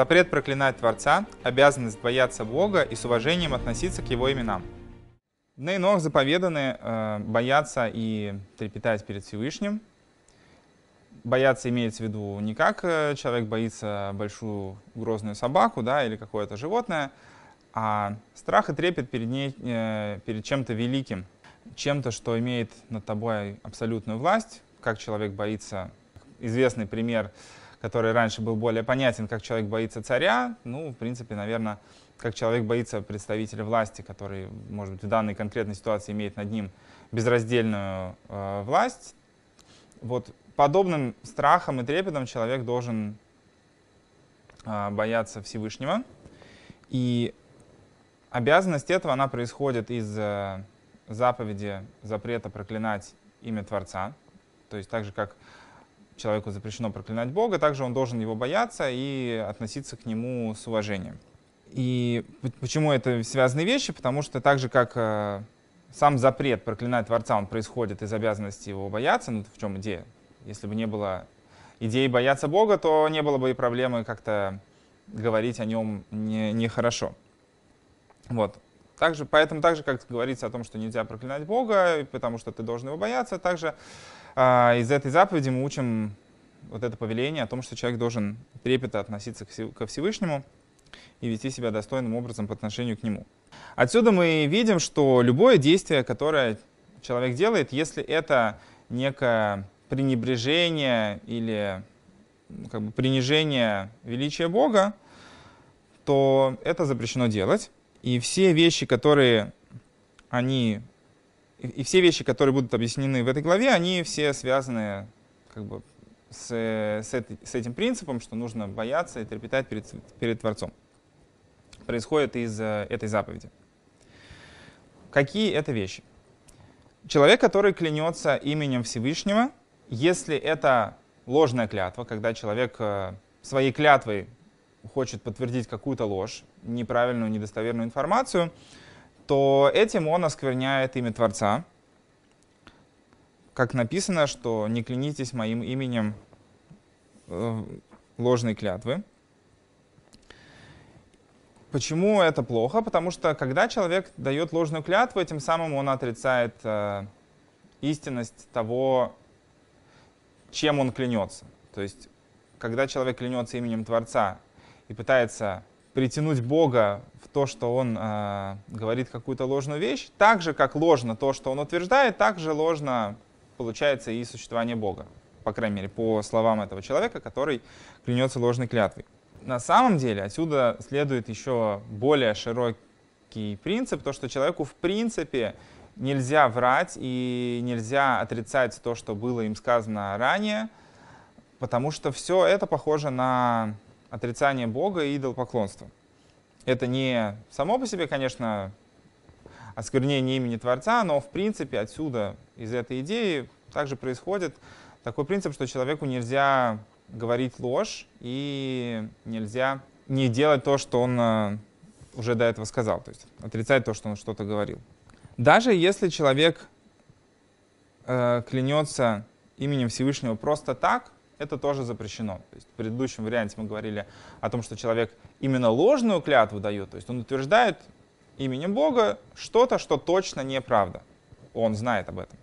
Запрет проклинать Творца, обязанность бояться Бога и с уважением относиться к Его именам. На Нох заповеданы э, бояться и трепетать перед Всевышним. Бояться имеется в виду не как э, человек боится большую грозную собаку да, или какое-то животное, а страх и трепет перед, ней, э, перед чем-то великим, чем-то, что имеет над тобой абсолютную власть, как человек боится. Известный пример — который раньше был более понятен, как человек боится царя, ну, в принципе, наверное, как человек боится представителя власти, который, может быть, в данной конкретной ситуации имеет над ним безраздельную э, власть. Вот подобным страхом и трепетом человек должен э, бояться Всевышнего. И обязанность этого, она происходит из э, заповеди запрета проклинать имя Творца. То есть так же, как человеку запрещено проклинать Бога, также он должен его бояться и относиться к нему с уважением. И почему это связанные вещи? Потому что так же, как э, сам запрет проклинать Творца, он происходит из обязанности его бояться, ну в чем идея? Если бы не было идеи бояться Бога, то не было бы и проблемы как-то говорить о нем нехорошо. Не вот. Также, поэтому так же, как говорится о том, что нельзя проклинать Бога, потому что ты должен его бояться, также из этой заповеди мы учим вот это повеление о том, что человек должен трепетно относиться ко Всевышнему и вести себя достойным образом по отношению к нему. Отсюда мы видим, что любое действие, которое человек делает, если это некое пренебрежение или ну, как бы принижение величия Бога, то это запрещено делать. И все вещи, которые они и, все вещи, которые будут объяснены в этой главе, они все связаны как бы, с, с, этой, с этим принципом, что нужно бояться и трепетать перед, перед Творцом. Происходит из э, этой заповеди. Какие это вещи? Человек, который клянется именем Всевышнего, если это ложная клятва, когда человек э, своей клятвой хочет подтвердить какую-то ложь, неправильную, недостоверную информацию, то этим он оскверняет имя Творца. Как написано, что не клянитесь моим именем э, ложной клятвы. Почему это плохо? Потому что когда человек дает ложную клятву, этим самым он отрицает э, истинность того, чем он клянется. То есть, когда человек клянется именем Творца и пытается притянуть Бога в то, что он э, говорит какую-то ложную вещь, так же, как ложно то, что он утверждает, так же ложно получается и существование Бога. По крайней мере, по словам этого человека, который клянется ложной клятвой. На самом деле отсюда следует еще более широкий принцип, то, что человеку в принципе нельзя врать и нельзя отрицать то, что было им сказано ранее, потому что все это похоже на отрицание Бога и идолопоклонство. Это не само по себе, конечно, осквернение имени Творца, но в принципе отсюда, из этой идеи, также происходит такой принцип, что человеку нельзя говорить ложь и нельзя не делать то, что он э, уже до этого сказал, то есть отрицать то, что он что-то говорил. Даже если человек э, клянется именем Всевышнего просто так, это тоже запрещено. То есть в предыдущем варианте мы говорили о том, что человек именно ложную клятву дает, то есть он утверждает именем Бога что-то, что точно неправда. Он знает об этом.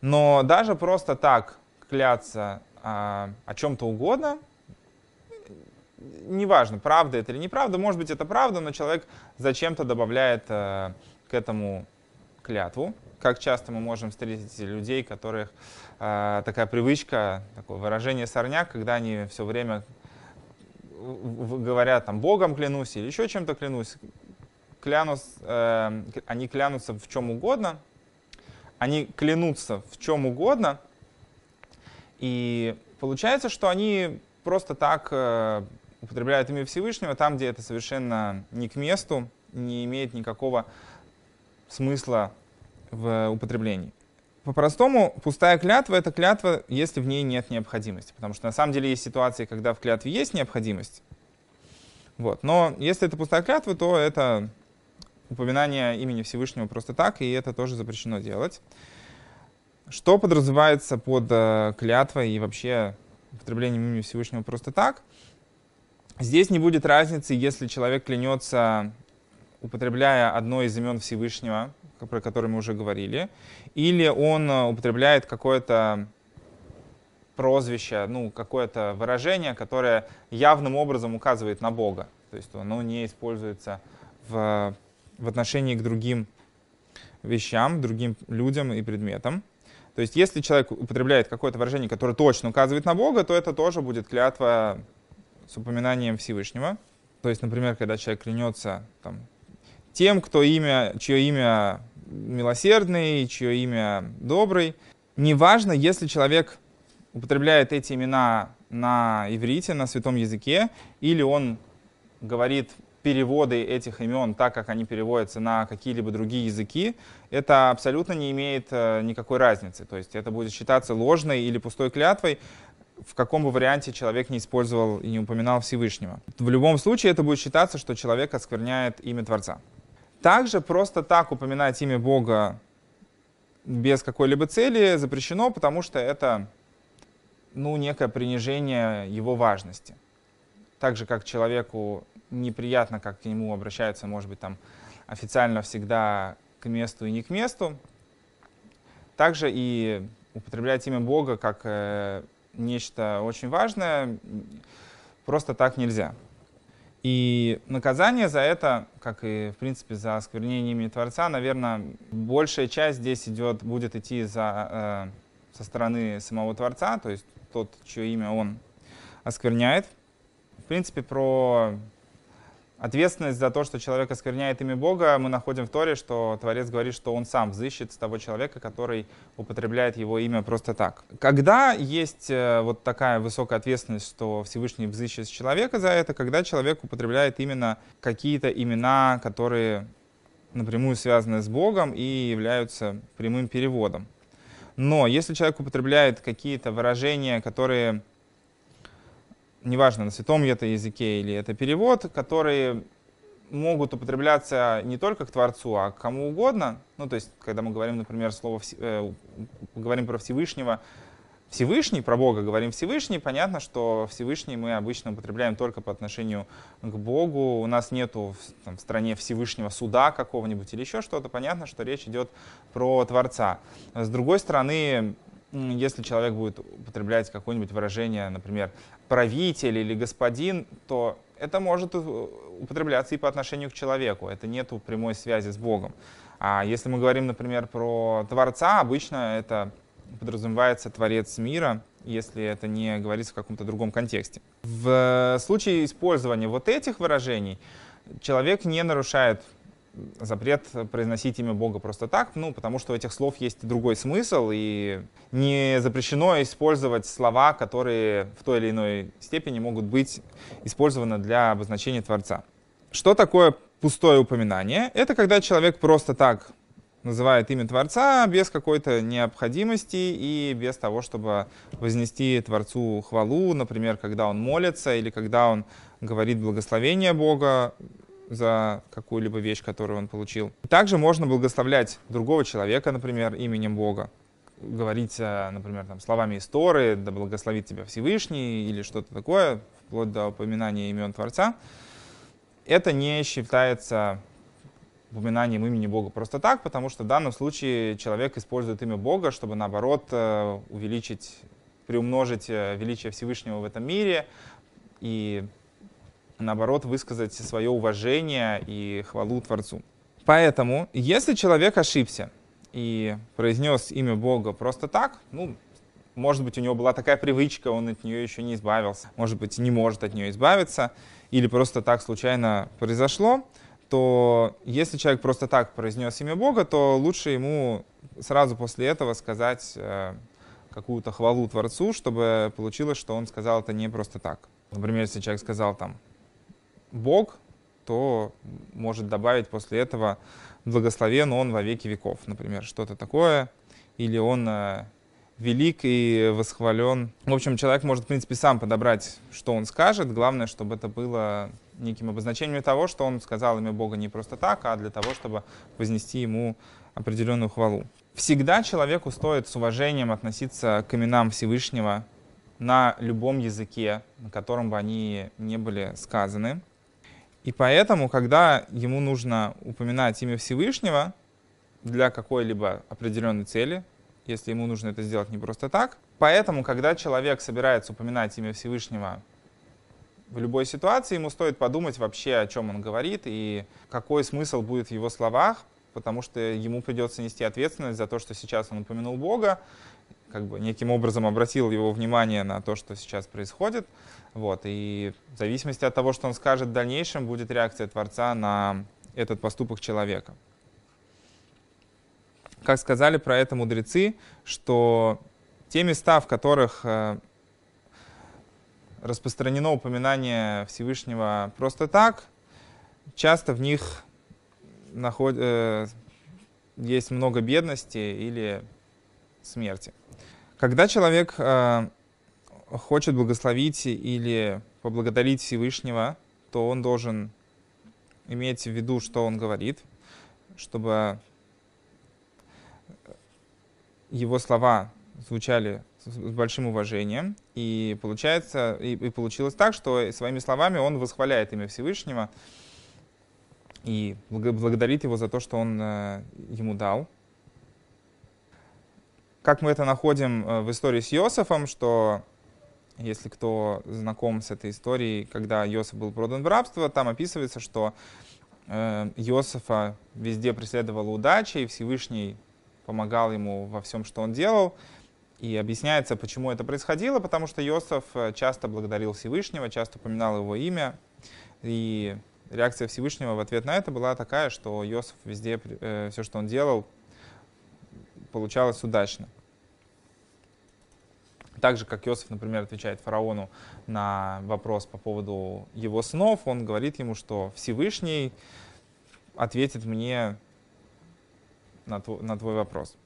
Но даже просто так кляться а, о чем-то угодно, неважно, правда это или неправда, может быть это правда, но человек зачем-то добавляет а, к этому клятву. Как часто мы можем встретить людей, которых э, такая привычка, такое выражение сорняк, когда они все время говорят там Богом клянусь или еще чем-то клянусь, клянусь, э, они клянутся в чем угодно, они клянутся в чем угодно, и получается, что они просто так э, употребляют имя Всевышнего там, где это совершенно не к месту, не имеет никакого смысла в употреблении. По-простому, пустая клятва — это клятва, если в ней нет необходимости. Потому что на самом деле есть ситуации, когда в клятве есть необходимость. Вот. Но если это пустая клятва, то это упоминание имени Всевышнего просто так, и это тоже запрещено делать. Что подразумевается под э, клятвой и вообще употреблением имени Всевышнего просто так? Здесь не будет разницы, если человек клянется, употребляя одно из имен Всевышнего, про которое мы уже говорили, или он употребляет какое-то прозвище, ну, какое-то выражение, которое явным образом указывает на Бога. То есть оно не используется в, в отношении к другим вещам, другим людям и предметам. То есть если человек употребляет какое-то выражение, которое точно указывает на Бога, то это тоже будет клятва с упоминанием Всевышнего. То есть, например, когда человек клянется там, тем, кто имя, чье имя милосердный, чье имя добрый, неважно, если человек употребляет эти имена на иврите, на святом языке, или он говорит переводы этих имен так, как они переводятся на какие-либо другие языки, это абсолютно не имеет э, никакой разницы. То есть это будет считаться ложной или пустой клятвой, в каком бы варианте человек не использовал и не упоминал Всевышнего. В любом случае это будет считаться, что человек оскверняет имя Творца. Также просто так упоминать имя Бога без какой-либо цели запрещено, потому что это ну, некое принижение его важности. Так же, как человеку неприятно, как к нему обращаются, может быть, там официально всегда к месту и не к месту. Также и употреблять имя Бога как э, нечто очень важное просто так нельзя. И наказание за это, как и, в принципе, за осквернение имени Творца, наверное, большая часть здесь идет, будет идти за, э, со стороны самого Творца, то есть тот, чье имя он оскверняет. В принципе, про Ответственность за то, что человек оскверняет имя Бога, мы находим в Торе, что Творец говорит, что он сам взыщет с того человека, который употребляет его имя просто так. Когда есть э, вот такая высокая ответственность, что Всевышний взыщет с человека за это, когда человек употребляет именно какие-то имена, которые напрямую связаны с Богом и являются прямым переводом. Но если человек употребляет какие-то выражения, которые неважно, на святом это языке или это перевод, которые могут употребляться не только к Творцу, а к кому угодно. Ну, то есть, когда мы говорим, например, слово, э, говорим про Всевышнего, Всевышний, про Бога говорим Всевышний, понятно, что Всевышний мы обычно употребляем только по отношению к Богу. У нас нету в стране Всевышнего суда какого-нибудь или еще что-то. Понятно, что речь идет про Творца. С другой стороны, если человек будет употреблять какое-нибудь выражение, например, правитель или господин, то это может употребляться и по отношению к человеку. Это нету прямой связи с Богом. А если мы говорим, например, про Творца, обычно это подразумевается Творец мира, если это не говорится в каком-то другом контексте. В случае использования вот этих выражений человек не нарушает запрет произносить имя Бога просто так, ну, потому что у этих слов есть другой смысл, и не запрещено использовать слова, которые в той или иной степени могут быть использованы для обозначения Творца. Что такое пустое упоминание? Это когда человек просто так называет имя Творца без какой-то необходимости и без того, чтобы вознести Творцу хвалу, например, когда он молится или когда он говорит благословение Бога за какую-либо вещь, которую он получил. Также можно благословлять другого человека, например, именем Бога. Говорить, э, например, там, словами истории, да благословит тебя Всевышний или что-то такое, вплоть до упоминания имен Творца. Это не считается упоминанием имени Бога просто так, потому что в данном случае человек использует имя Бога, чтобы наоборот э, увеличить, приумножить э, величие Всевышнего в этом мире и наоборот, высказать свое уважение и хвалу Творцу. Поэтому, если человек ошибся и произнес имя Бога просто так, ну, может быть, у него была такая привычка, он от нее еще не избавился, может быть, не может от нее избавиться, или просто так случайно произошло, то если человек просто так произнес имя Бога, то лучше ему сразу после этого сказать э, какую-то хвалу Творцу, чтобы получилось, что он сказал это не просто так. Например, если человек сказал там Бог, то может добавить после этого благословен Он во веки веков, например, что-то такое, или Он э, велик и восхвален. В общем, человек может, в принципе, сам подобрать, что он скажет. Главное, чтобы это было неким обозначением того, что он сказал имя Бога не просто так, а для того, чтобы вознести ему определенную хвалу. Всегда человеку стоит с уважением относиться к именам Всевышнего на любом языке, на котором бы они не были сказаны. И поэтому, когда ему нужно упоминать имя Всевышнего для какой-либо определенной цели, если ему нужно это сделать не просто так, поэтому, когда человек собирается упоминать имя Всевышнего в любой ситуации, ему стоит подумать вообще, о чем он говорит и какой смысл будет в его словах, потому что ему придется нести ответственность за то, что сейчас он упомянул Бога, как бы неким образом обратил его внимание на то, что сейчас происходит. Вот, и в зависимости от того, что он скажет в дальнейшем, будет реакция Творца на этот поступок человека. Как сказали про это мудрецы, что те места, в которых э, распространено упоминание Всевышнего просто так, часто в них наход... Э, есть много бедности или смерти. Когда человек э, хочет благословить или поблагодарить Всевышнего, то он должен иметь в виду, что он говорит, чтобы его слова звучали с большим уважением. И получается, и, и получилось так, что своими словами он восхваляет имя Всевышнего и благодарит его за то, что он э, ему дал. Как мы это находим э, в истории с Иосифом, что если кто знаком с этой историей, когда Иосиф был продан в рабство, там описывается, что э, Иосифа везде преследовала удача, и Всевышний помогал ему во всем, что он делал. И объясняется, почему это происходило, потому что Иосиф э, часто благодарил Всевышнего, часто упоминал его имя. И реакция Всевышнего в ответ на это была такая, что Иосиф везде, э, все, что он делал, получалось удачно. Так же, как Иосиф, например, отвечает фараону на вопрос по поводу его снов, он говорит ему, что Всевышний ответит мне на твой, на твой вопрос.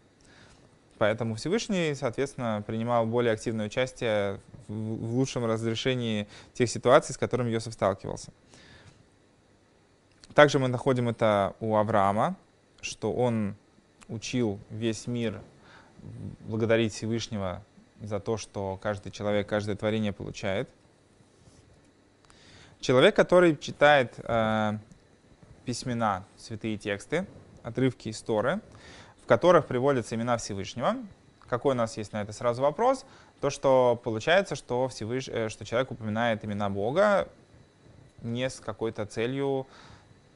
Поэтому Всевышний, соответственно, принимал более активное участие в, лучшем разрешении тех ситуаций, с которыми Иосиф сталкивался. Также мы находим это у Авраама, что он учил весь мир благодарить Всевышнего за то, что каждый человек, каждое творение получает. Человек, который читает э, письмена, святые тексты, отрывки истории, в которых приводятся имена Всевышнего. Какой у нас есть на это сразу вопрос? То, что получается, что, Всевыш... Э, что человек упоминает имена Бога не с какой-то целью,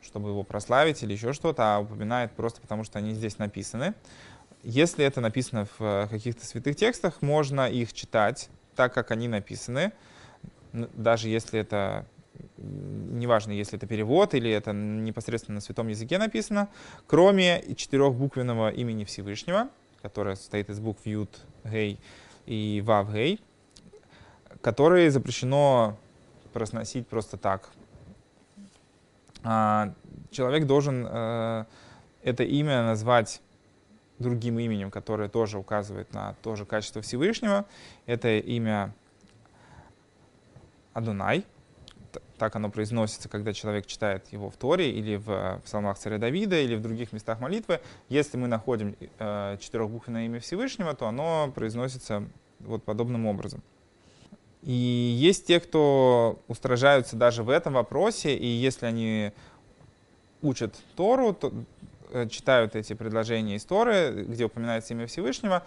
чтобы его прославить или еще что-то, а упоминает просто потому, что они здесь написаны. Если это написано в э, каких-то святых текстах, можно их читать так, как они написаны, даже если это неважно, если это перевод или это непосредственно на святом языке написано, кроме четырехбуквенного имени Всевышнего, которое состоит из букв Ют, Гей и Вав, Гей, которые запрещено произносить просто так. А, человек должен э, это имя назвать другим именем, которое тоже указывает на то же качество Всевышнего. Это имя Адунай — так оно произносится, когда человек читает его в Торе или в псалмах царя Давида или в других местах молитвы. Если мы находим э, четырехбуквенное имя Всевышнего, то оно произносится вот подобным образом. И есть те, кто устражаются даже в этом вопросе, и если они учат Тору, то, э, читают эти предложения из Торы, где упоминается имя Всевышнего,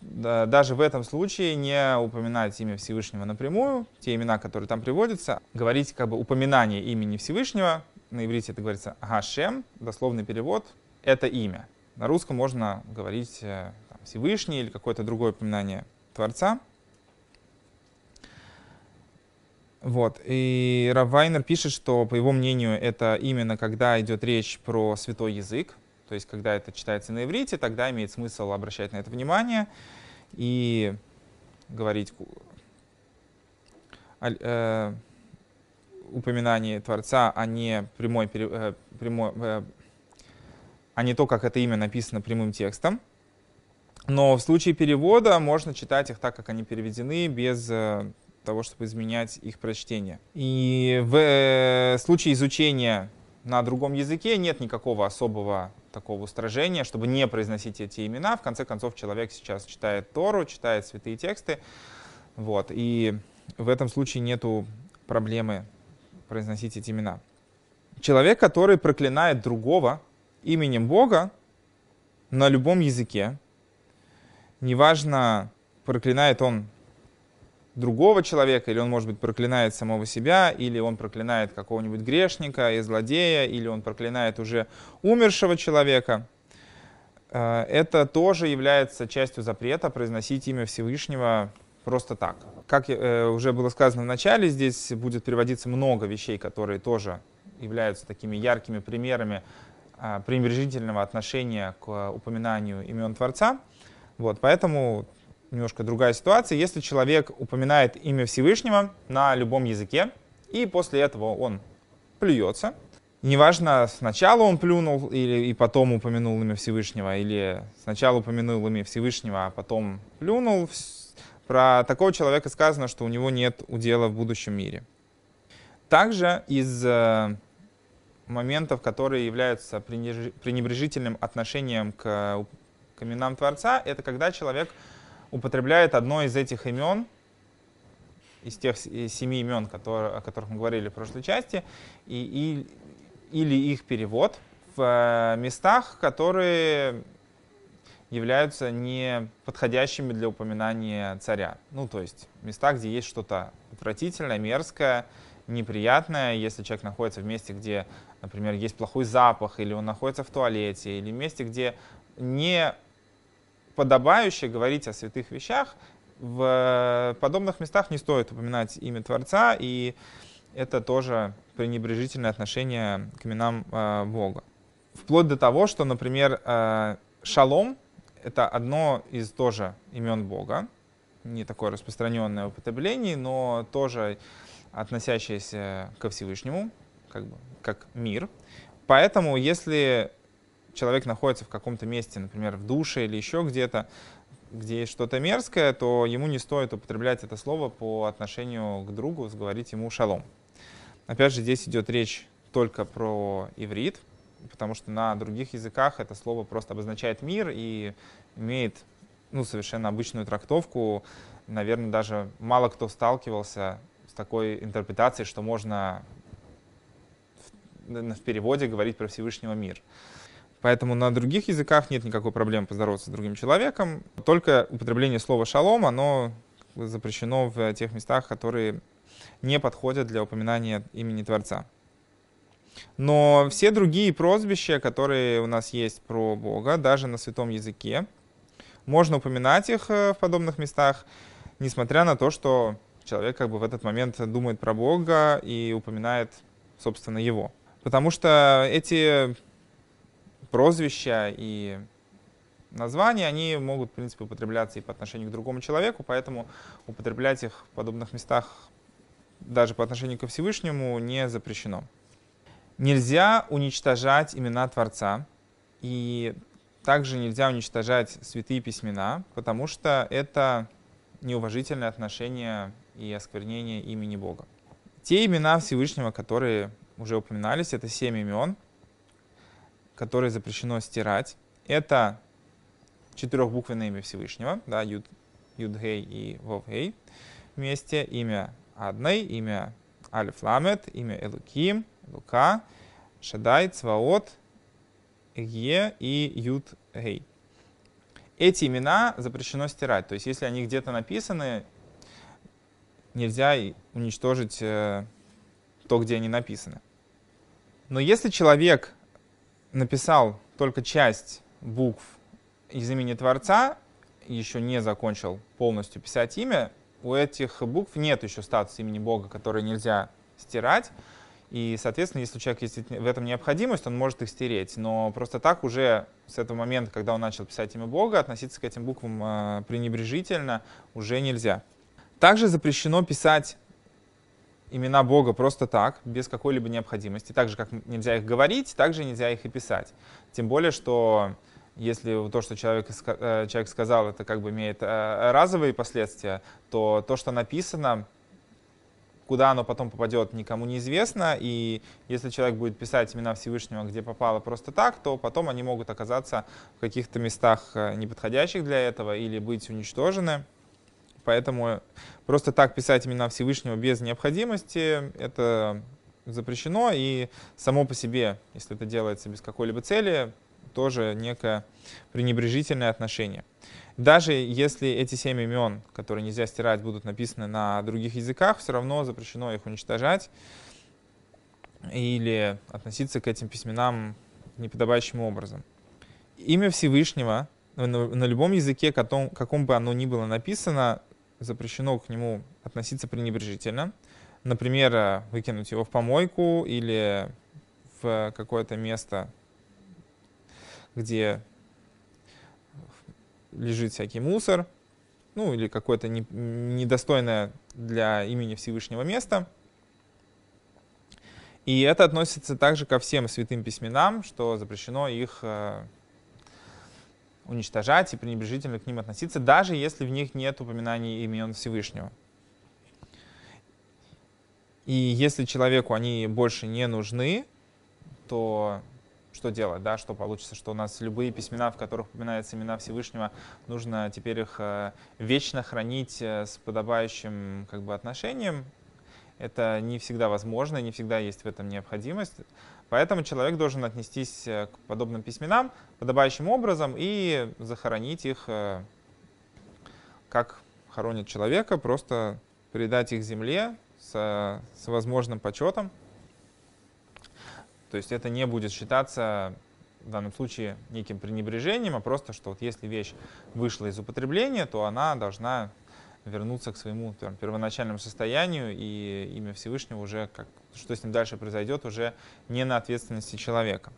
даже в этом случае не упоминать имя Всевышнего напрямую, те имена, которые там приводятся, говорить как бы упоминание имени Всевышнего, на иврите это говорится Гашем, дословный перевод, это имя. На русском можно говорить э, там, Всевышний или какое-то другое упоминание Творца. Вот. И Равайнер пишет, что, по его мнению, это именно когда идет речь про святой язык, то есть, когда это читается на иврите, тогда имеет смысл обращать на это внимание и говорить э, упоминание Творца, а не прямой, э, прямой э, а не то, как это имя написано прямым текстом. Но в случае перевода можно читать их так, как они переведены, без э, того, чтобы изменять их прочтение. И в э, случае изучения на другом языке нет никакого особого такого устражения, чтобы не произносить эти имена. В конце концов, человек сейчас читает Тору, читает святые тексты, Вот. И в этом случае нету проблемы произносить эти имена. Человек, который проклинает другого именем Бога на любом языке, неважно, проклинает он другого человека, или он, может быть, проклинает самого себя, или он проклинает какого-нибудь грешника и злодея, или он проклинает уже умершего человека, э, это тоже является частью запрета произносить имя Всевышнего просто так. Как э, уже было сказано в начале, здесь будет приводиться много вещей, которые тоже являются такими яркими примерами э, пренебрежительного отношения к упоминанию имен Творца. Вот, поэтому немножко другая ситуация. Если человек упоминает имя Всевышнего на любом языке, и после этого он плюется, неважно, сначала он плюнул или и потом упомянул имя Всевышнего, или сначала упомянул имя Всевышнего, а потом плюнул, про такого человека сказано, что у него нет удела в будущем мире. Также из э, моментов, которые являются пренебрежительным отношением к, к именам Творца, это когда человек употребляет одно из этих имен, из тех семи имен, которые, о которых мы говорили в прошлой части, и, и, или их перевод в э, местах, которые являются не подходящими для упоминания царя. Ну, то есть места, где есть что-то отвратительное, мерзкое, неприятное, если человек находится в месте, где, например, есть плохой запах, или он находится в туалете, или в месте, где не подобающе говорить о святых вещах, в подобных местах не стоит упоминать имя Творца, и это тоже пренебрежительное отношение к именам э, Бога. Вплоть до того, что, например, э, шалом — это одно из тоже имен Бога, не такое распространенное в употреблении, но тоже относящееся ко Всевышнему, как, бы, как мир. Поэтому, если человек находится в каком-то месте, например, в душе или еще где-то, где есть что-то мерзкое, то ему не стоит употреблять это слово по отношению к другу, говорить ему шалом. Опять же, здесь идет речь только про иврит, потому что на других языках это слово просто обозначает мир и имеет ну, совершенно обычную трактовку. Наверное, даже мало кто сталкивался с такой интерпретацией, что можно в, в переводе говорить про Всевышнего мир. Поэтому на других языках нет никакой проблемы поздороваться с другим человеком. Только употребление слова «шалом», оно запрещено в тех местах, которые не подходят для упоминания имени Творца. Но все другие прозвища, которые у нас есть про Бога, даже на святом языке, можно упоминать их э, в подобных местах, несмотря на то, что человек как бы в этот момент думает про Бога и упоминает, собственно, Его. Потому что эти прозвища и названия, они могут, в принципе, употребляться и по отношению к другому человеку, поэтому употреблять их в подобных местах даже по отношению ко Всевышнему не запрещено. Нельзя уничтожать имена Творца, и также нельзя уничтожать святые письмена, потому что это неуважительное отношение и осквернение имени Бога. Те имена Всевышнего, которые уже упоминались, это семь имен, которые запрещено стирать, это четырехбуквенное имя Всевышнего, да, Юд, Юдгей и Вовгей вместе, имя Адной, имя Алиф Ламет, имя Элуким, Лука, Шадай, Цваот, Ге и Юд Гей. Эти имена запрещено стирать, то есть если они где-то написаны, нельзя уничтожить э, то, где они написаны. Но если человек написал только часть букв из имени Творца, еще не закончил полностью писать имя, у этих букв нет еще статуса имени Бога, который нельзя стирать. И, соответственно, если у человека есть в этом необходимость, он может их стереть. Но просто так уже с этого момента, когда он начал писать имя Бога, относиться к этим буквам э, пренебрежительно уже нельзя. Также запрещено писать имена Бога просто так, без какой-либо необходимости. Так же, как нельзя их говорить, так же нельзя их и писать. Тем более, что если то, что человек, э, человек сказал, это как бы имеет э, разовые последствия, то то, что написано, куда оно потом попадет, никому неизвестно. И если человек будет писать имена Всевышнего, где попало просто так, то потом они могут оказаться в каких-то местах э, неподходящих для этого или быть уничтожены. Поэтому просто так писать имена Всевышнего без необходимости, это запрещено. И само по себе, если это делается без какой-либо цели, тоже некое пренебрежительное отношение. Даже если эти семь имен, которые нельзя стирать, будут написаны на других языках, все равно запрещено их уничтожать или относиться к этим письменам неподобающим образом. Имя Всевышнего на, любом языке, каком бы оно ни было написано, запрещено к нему относиться пренебрежительно. Например, э, выкинуть его в помойку или в какое-то место, где лежит всякий мусор, ну или какое-то не, недостойное для имени Всевышнего место. И это относится также ко всем святым письменам, что запрещено их э, уничтожать и пренебрежительно к ним относиться, даже если в них нет упоминаний имен Всевышнего. И если человеку они больше не нужны, то что делать, да, что получится, что у нас любые письмена, в которых упоминаются имена Всевышнего, нужно теперь их э, вечно хранить э, с подобающим как бы, отношением. Это не всегда возможно, не всегда есть в этом необходимость. Поэтому человек должен отнестись э, к подобным письменам подобающим образом и захоронить их, как хоронят человека, просто передать их земле с, с возможным почетом. То есть это не будет считаться в данном случае неким пренебрежением, а просто, что вот если вещь вышла из употребления, то она должна вернуться к своему там, первоначальному состоянию, и имя Всевышнего уже, как, что с ним дальше произойдет, уже не на ответственности человека.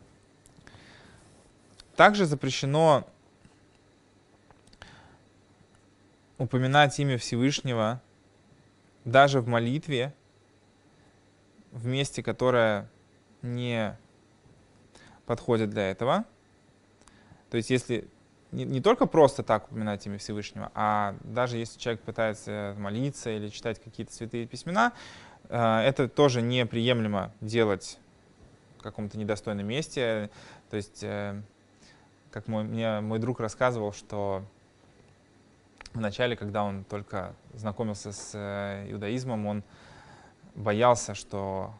Также запрещено упоминать имя Всевышнего даже в молитве, в месте, которое не подходит для этого. То есть если не, не только просто так упоминать имя Всевышнего, а даже если человек пытается молиться или читать какие-то святые письмена, э, это тоже неприемлемо делать в каком-то недостойном месте. То есть, э, как мой, мне мой друг рассказывал, что в начале, когда он только знакомился с э, иудаизмом, он боялся, что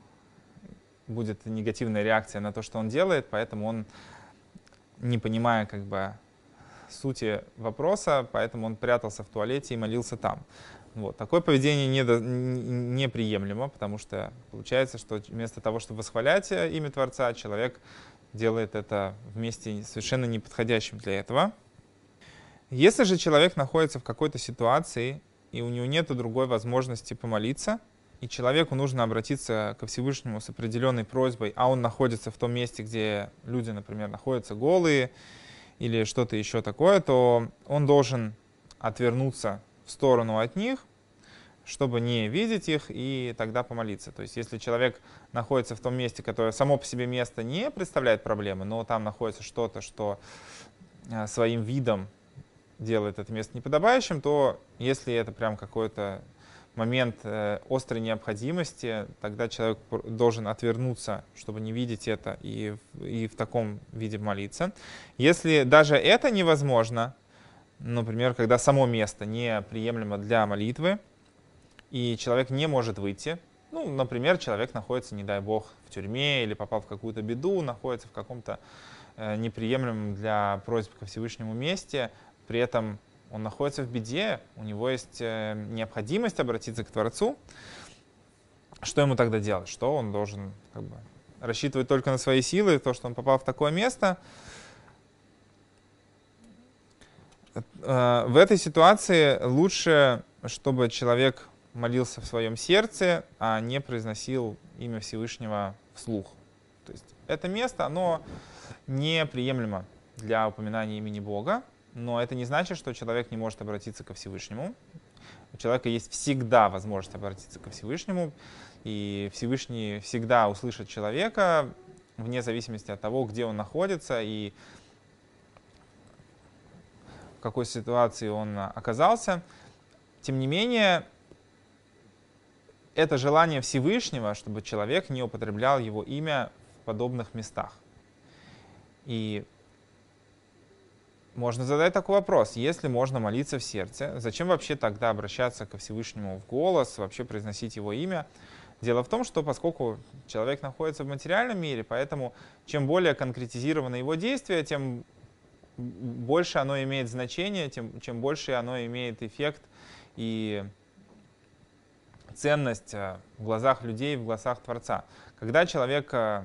будет негативная реакция на то, что он делает, поэтому он, не понимая как бы сути вопроса, поэтому он прятался в туалете и молился там. Вот. Такое поведение недо, неприемлемо, потому что получается, что вместо того, чтобы восхвалять имя Творца, человек делает это в месте совершенно неподходящим для этого. Если же человек находится в какой-то ситуации, и у него нет другой возможности помолиться, и человеку нужно обратиться ко Всевышнему с определенной просьбой, а он находится в том месте, где люди, например, находятся голые или что-то еще такое, то он должен отвернуться в сторону от них, чтобы не видеть их и тогда помолиться. То есть если человек находится в том месте, которое само по себе место не представляет проблемы, но там находится что-то, что э, своим видом делает это место неподобающим, то если это прям какое-то момент э, острой необходимости, тогда человек должен отвернуться, чтобы не видеть это и, и в таком виде молиться. Если даже это невозможно, например, когда само место неприемлемо для молитвы, и человек не может выйти, ну, например, человек находится, не дай бог, в тюрьме или попал в какую-то беду, находится в каком-то э, неприемлемом для просьб ко Всевышнему месте, при этом он находится в беде, у него есть э, необходимость обратиться к Творцу, что ему тогда делать? Что он должен как бы, рассчитывать только на свои силы, то, что он попал в такое место? Э, в этой ситуации лучше, чтобы человек молился в своем сердце, а не произносил имя Всевышнего вслух. То есть это место, оно неприемлемо для упоминания имени Бога, но это не значит, что человек не может обратиться ко Всевышнему. У человека есть всегда возможность обратиться ко Всевышнему, и Всевышний всегда услышит человека, вне зависимости от того, где он находится и в какой ситуации он оказался. Тем не менее, это желание Всевышнего, чтобы человек не употреблял его имя в подобных местах. И Можно задать такой вопрос. Если можно молиться в сердце, зачем вообще тогда обращаться ко Всевышнему в голос, вообще произносить Его имя? Дело в том, что поскольку человек находится в материальном мире, поэтому чем более конкретизировано его действие, тем больше оно имеет значение, тем, чем больше оно имеет эффект и ценность э, в глазах людей, в глазах Творца. Когда человек, э,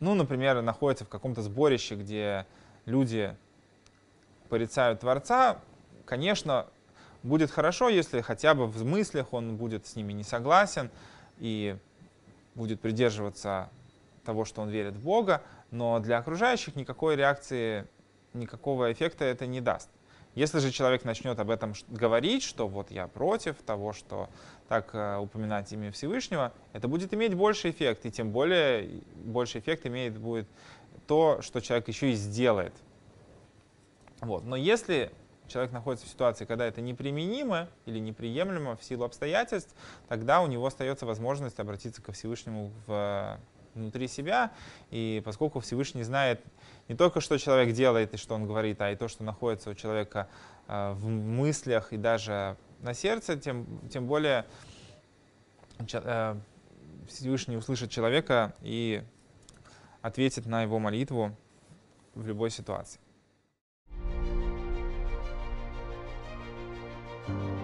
ну, например, находится в каком-то сборище, где люди порицают Творца, конечно, будет хорошо, если хотя бы в мыслях он будет с ними не согласен и будет придерживаться того, что он верит в Бога, но для окружающих никакой реакции, никакого эффекта это не даст. Если же человек начнет об этом говорить, что вот я против того, что так э, упоминать имя Всевышнего, это будет иметь больше эффект, и тем более больше эффект имеет будет то, что человек еще и сделает. Вот. Но если человек находится в ситуации, когда это неприменимо или неприемлемо в силу обстоятельств, тогда у него остается возможность обратиться ко Всевышнему в, внутри себя. И поскольку Всевышний знает не только, что человек делает и что он говорит, а и то, что находится у человека э, в мыслях и даже на сердце, тем, тем более э, Всевышний услышит человека и ответит на его молитву в любой ситуации. thank you